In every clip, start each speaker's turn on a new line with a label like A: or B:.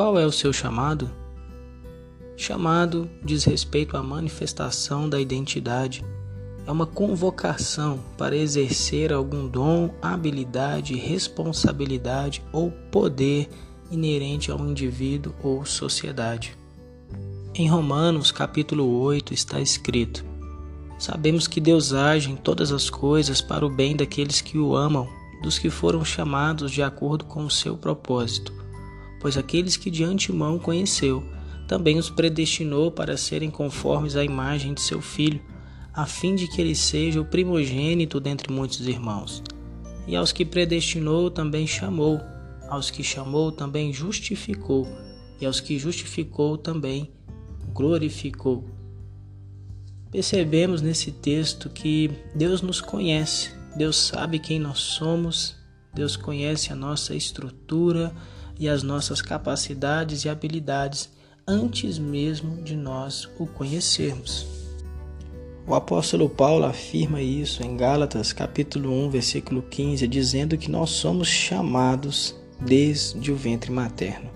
A: Qual é o seu chamado? Chamado diz respeito à manifestação da identidade. É uma convocação para exercer algum dom, habilidade, responsabilidade ou poder inerente ao indivíduo ou sociedade. Em Romanos, capítulo 8, está escrito: Sabemos que Deus age em todas as coisas para o bem daqueles que o amam, dos que foram chamados de acordo com o seu propósito. Pois aqueles que de antemão conheceu, também os predestinou para serem conformes à imagem de seu filho, a fim de que ele seja o primogênito dentre muitos irmãos. E aos que predestinou também chamou, aos que chamou também justificou, e aos que justificou também glorificou. Percebemos nesse texto que Deus nos conhece, Deus sabe quem nós somos, Deus conhece a nossa estrutura e as nossas capacidades e habilidades antes mesmo de nós o conhecermos. O apóstolo Paulo afirma isso em Gálatas, capítulo 1, versículo 15, dizendo que nós somos chamados desde o ventre materno.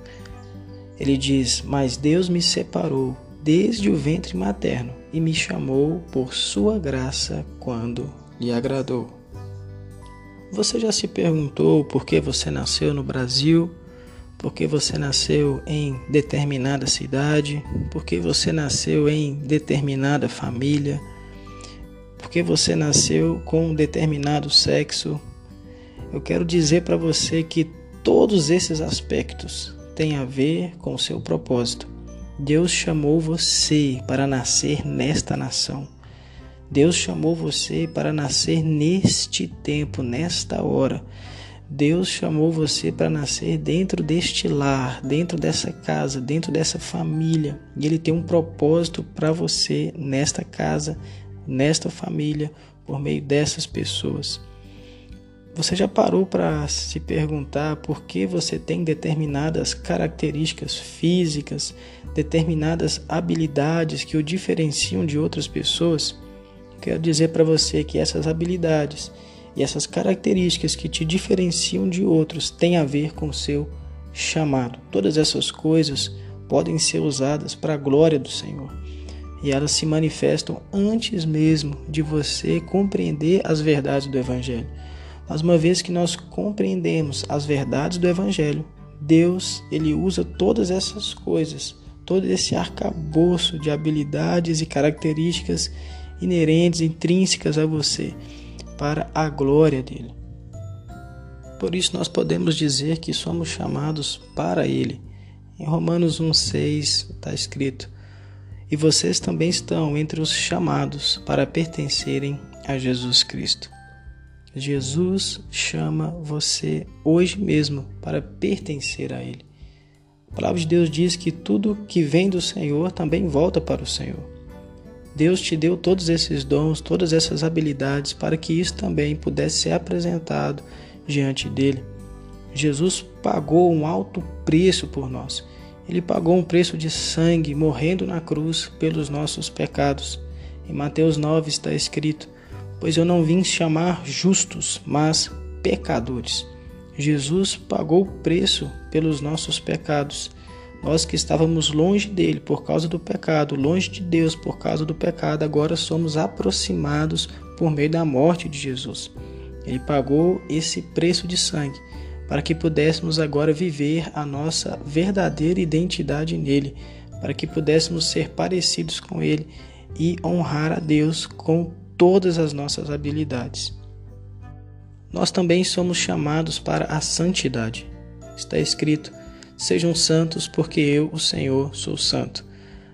A: Ele diz: Mas Deus me separou desde o ventre materno e me chamou por sua graça quando lhe agradou. Você já se perguntou por que você nasceu no Brasil? Por que você nasceu em determinada cidade? Por que você nasceu em determinada família? Por que você nasceu com um determinado sexo? Eu quero dizer para você que todos esses aspectos têm a ver com o seu propósito. Deus chamou você para nascer nesta nação. Deus chamou você para nascer neste tempo, nesta hora. Deus chamou você para nascer dentro deste lar, dentro dessa casa, dentro dessa família. E Ele tem um propósito para você nesta casa, nesta família, por meio dessas pessoas. Você já parou para se perguntar por que você tem determinadas características físicas, determinadas habilidades que o diferenciam de outras pessoas? Quero dizer para você que essas habilidades e essas características que te diferenciam de outros têm a ver com seu chamado. Todas essas coisas podem ser usadas para a glória do Senhor. E elas se manifestam antes mesmo de você compreender as verdades do Evangelho. Mas uma vez que nós compreendemos as verdades do evangelho, Deus, ele usa todas essas coisas, todo esse arcabouço de habilidades e características inerentes, intrínsecas a você, para a glória dele. Por isso nós podemos dizer que somos chamados para ele. Em Romanos 1:6 está escrito: "E vocês também estão entre os chamados para pertencerem a Jesus Cristo." Jesus chama você hoje mesmo para pertencer a Ele. A palavra de Deus diz que tudo que vem do Senhor também volta para o Senhor. Deus te deu todos esses dons, todas essas habilidades para que isso também pudesse ser apresentado diante dele. Jesus pagou um alto preço por nós. Ele pagou um preço de sangue, morrendo na cruz pelos nossos pecados. Em Mateus 9 está escrito: pois eu não vim chamar justos, mas pecadores. Jesus pagou o preço pelos nossos pecados. Nós que estávamos longe dele por causa do pecado, longe de Deus por causa do pecado, agora somos aproximados por meio da morte de Jesus. Ele pagou esse preço de sangue para que pudéssemos agora viver a nossa verdadeira identidade nele, para que pudéssemos ser parecidos com ele e honrar a Deus com todas as nossas habilidades. Nós também somos chamados para a santidade. Está escrito: Sejam santos, porque eu, o Senhor, sou santo.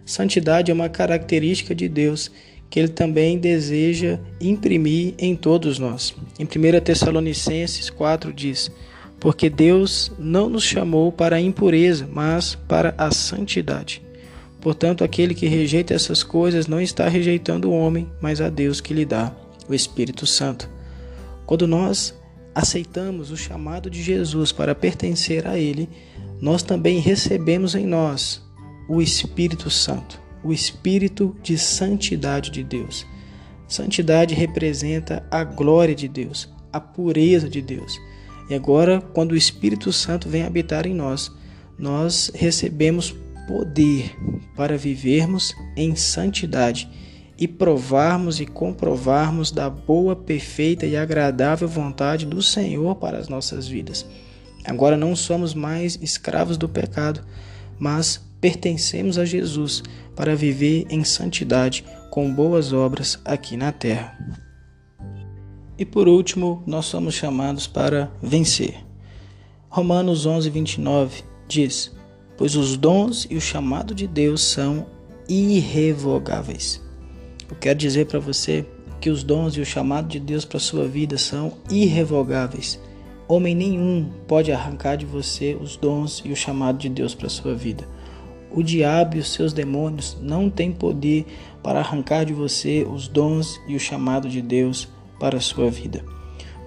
A: Santidade é uma característica de Deus que ele também deseja imprimir em todos nós. Em 1 Tessalonicenses 4 diz: Porque Deus não nos chamou para a impureza, mas para a santidade. Portanto, aquele que rejeita essas coisas não está rejeitando o homem, mas a Deus que lhe dá o Espírito Santo. Quando nós aceitamos o chamado de Jesus para pertencer a Ele, nós também recebemos em nós o Espírito Santo, o Espírito de santidade de Deus. Santidade representa a glória de Deus, a pureza de Deus. E agora, quando o Espírito Santo vem habitar em nós, nós recebemos poder para vivermos em santidade e provarmos e comprovarmos da boa, perfeita e agradável vontade do Senhor para as nossas vidas. Agora não somos mais escravos do pecado, mas pertencemos a Jesus para viver em santidade com boas obras aqui na terra. E por último, nós somos chamados para vencer. Romanos 11, 29 diz: Pois os dons e o chamado de Deus são irrevogáveis. Eu quero dizer para você que os dons e o chamado de Deus para sua vida são irrevogáveis. Homem nenhum pode arrancar de você os dons e o chamado de Deus para sua vida. O diabo e os seus demônios não têm poder para arrancar de você os dons e o chamado de Deus para a sua vida.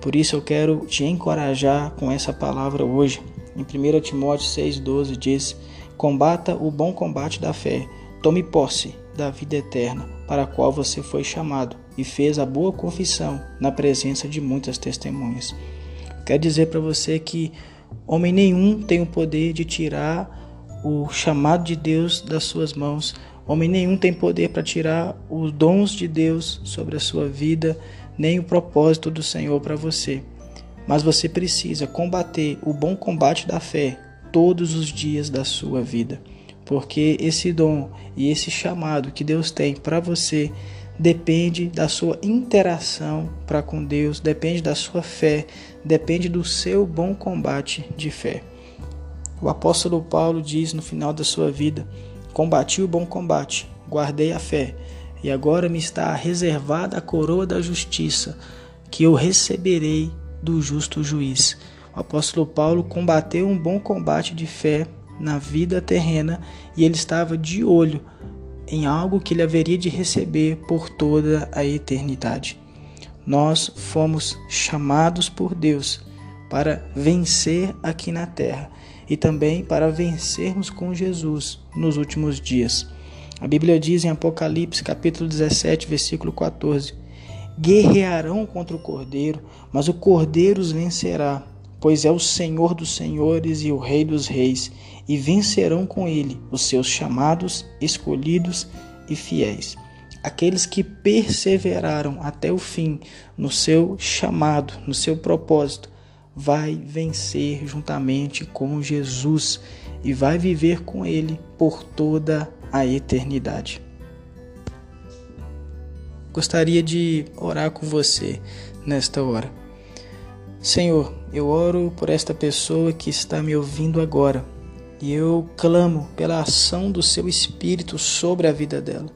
A: Por isso eu quero te encorajar com essa palavra hoje. Em 1 Timóteo 6,12 diz: Combata o bom combate da fé, tome posse da vida eterna, para a qual você foi chamado e fez a boa confissão na presença de muitas testemunhas. Quer dizer para você que homem nenhum tem o poder de tirar o chamado de Deus das suas mãos. Homem nenhum tem poder para tirar os dons de Deus sobre a sua vida, nem o propósito do Senhor para você. Mas você precisa combater o bom combate da fé todos os dias da sua vida porque esse dom e esse chamado que Deus tem para você depende da sua interação para com Deus, depende da sua fé, depende do seu bom combate de fé. O apóstolo Paulo diz no final da sua vida: Combati o bom combate, guardei a fé, e agora me está reservada a coroa da justiça, que eu receberei do justo juiz. O apóstolo Paulo combateu um bom combate de fé na vida terrena e ele estava de olho em algo que ele haveria de receber por toda a eternidade. Nós fomos chamados por Deus para vencer aqui na terra e também para vencermos com Jesus nos últimos dias. A Bíblia diz em Apocalipse, capítulo 17, versículo 14: Guerrearão contra o cordeiro, mas o cordeiro os vencerá pois é o Senhor dos senhores e o Rei dos reis, e vencerão com ele os seus chamados, escolhidos e fiéis. Aqueles que perseveraram até o fim no seu chamado, no seu propósito, vai vencer juntamente com Jesus e vai viver com ele por toda a eternidade. Gostaria de orar com você nesta hora. Senhor, eu oro por esta pessoa que está me ouvindo agora e eu clamo pela ação do seu Espírito sobre a vida dela.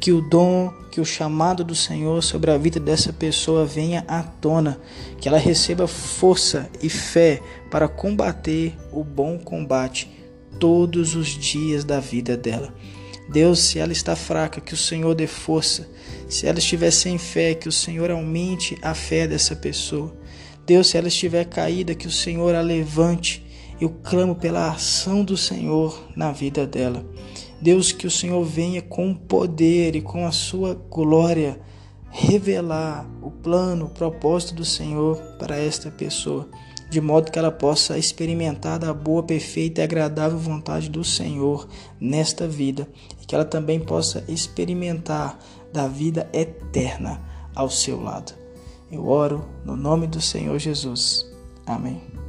A: Que o dom, que o chamado do Senhor sobre a vida dessa pessoa venha à tona, que ela receba força e fé para combater o bom combate todos os dias da vida dela. Deus, se ela está fraca, que o Senhor dê força. Se ela estiver sem fé, que o Senhor aumente a fé dessa pessoa. Deus, se ela estiver caída, que o Senhor a levante. Eu clamo pela ação do Senhor na vida dela. Deus, que o Senhor venha com poder e com a sua glória revelar o plano, o propósito do Senhor para esta pessoa, de modo que ela possa experimentar da boa, perfeita e agradável vontade do Senhor nesta vida e que ela também possa experimentar da vida eterna ao seu lado. Eu oro no nome do Senhor Jesus. Amém.